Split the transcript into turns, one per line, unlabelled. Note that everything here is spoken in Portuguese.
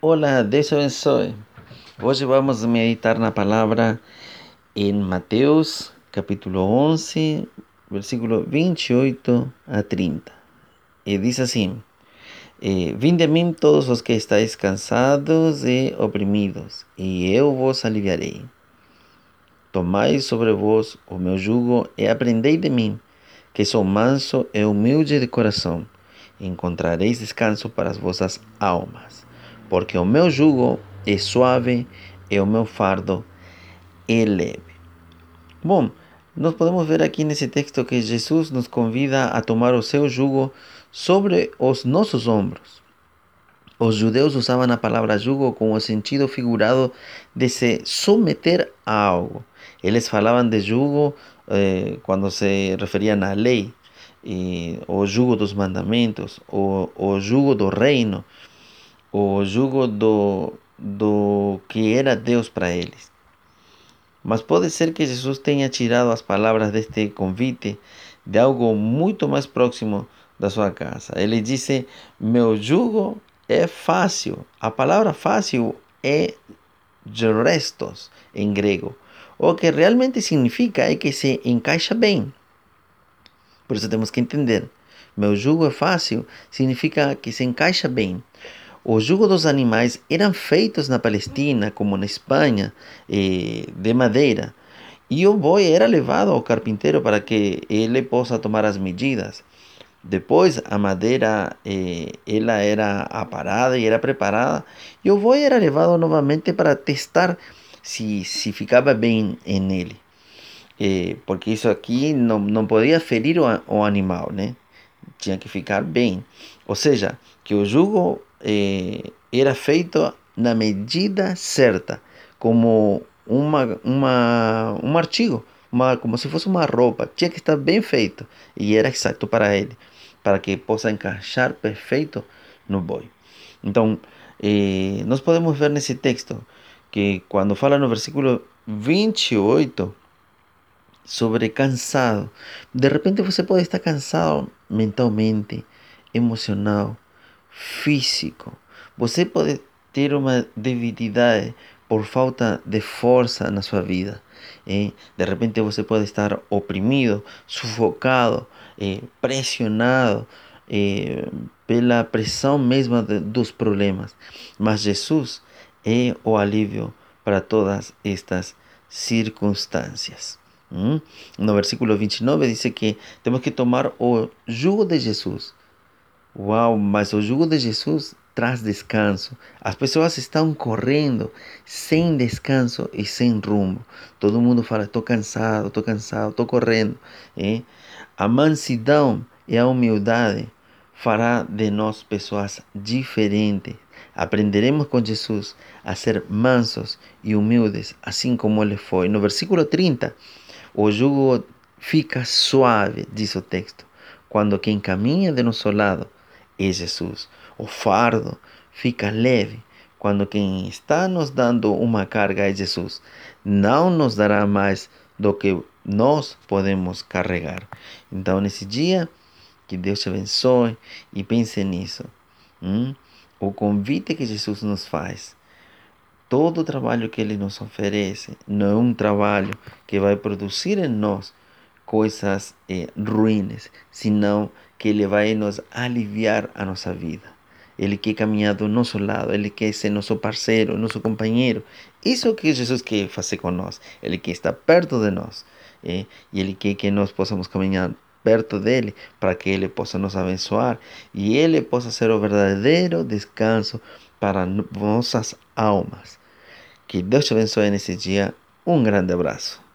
Olá, Deus abençoe. Hoje vamos meditar na palavra em Mateus, capítulo 11, versículo 28 a 30. E diz assim: Vinde a mim todos os que estáis cansados e oprimidos, e eu vos aliviarei. Tomai sobre vós o meu jugo e aprendei de mim, que sou manso e humilde de coração. Encontrareis descanso para as vossas almas porque o meu jugo é suave e o meu fardo é leve. Bom, nós podemos ver aqui nesse texto que Jesus nos convida a tomar o seu jugo sobre os nossos ombros. Os judeus usavam a palavra jugo com o sentido figurado de se submeter a algo. Eles falavam de jugo eh, quando se referiam à lei, e o jugo dos mandamentos, o, o jugo do reino o jugo do, do que era Deus para eles. Mas pode ser que Jesus tenha tirado as palavras deste convite de algo muito mais próximo da sua casa. Ele disse: Meu jugo é fácil. A palavra fácil é restos em grego. O que realmente significa é que se encaixa bem. Por isso temos que entender. Meu jugo é fácil significa que se encaixa bem. O jugo dos animais eram feitos na Palestina, como na Espanha, eh, de madeira. E o boi era levado ao carpinteiro para que ele possa tomar as medidas. Depois a madeira eh, ela era aparada e era preparada e o boi era levado novamente para testar se, se ficava bem nele. Eh, porque isso aqui não, não podia ferir o, o animal, né? Tinha que ficar bem. Ou seja, que o jugo eh, era feito na medida certa, como uma, uma, um artigo, uma, como se fosse uma roupa. Tinha que estar bem feito e era exato para ele, para que possa encaixar perfeito no boi. Então, eh, nós podemos ver nesse texto que quando fala no versículo 28 sobre cansado, de repente você pode estar cansado mentalmente, emocional, físico. Você pode ter uma debilidade por falta de força na sua vida. Eh? De repente você pode estar oprimido, sufocado, eh, pressionado eh, pela pressão mesma de, dos problemas. Mas Jesus é o alívio para todas estas circunstâncias. ¿Mm? No versículo 29 diz que temos que tomar o jugo de Jesus Uau, mas o jugo de Jesus traz descanso. As pessoas estão correndo sem descanso e sem rumo. Todo mundo fala: estou cansado, estou cansado, estou correndo. É? A mansidão e a humildade fará de nós pessoas diferentes. Aprenderemos com Jesus a ser mansos e humildes, assim como ele foi. No versículo 30, o jugo fica suave, diz o texto, quando quem caminha de nosso lado é Jesus. O fardo fica leve quando quem está nos dando uma carga é Jesus. Não nos dará mais do que nós podemos carregar. Então, nesse dia, que Deus te abençoe e pense nisso. Hum? O convite que Jesus nos faz, todo o trabalho que Ele nos oferece, não é um trabalho que vai produzir em nós coisas eh, ruins, senão que Ele vai nos aliviar a nossa vida. Ele quer caminhar do nosso lado, Ele quer ser nosso parceiro, nosso companheiro. Isso que Jesus quer fazer com nós. Ele quer estar perto de nós. Eh? E Ele que nós possamos caminhar perto dele para que Ele possa nos abençoar e Ele possa ser o verdadeiro descanso para nossas almas. Que Deus te abençoe nesse dia. Um grande abraço.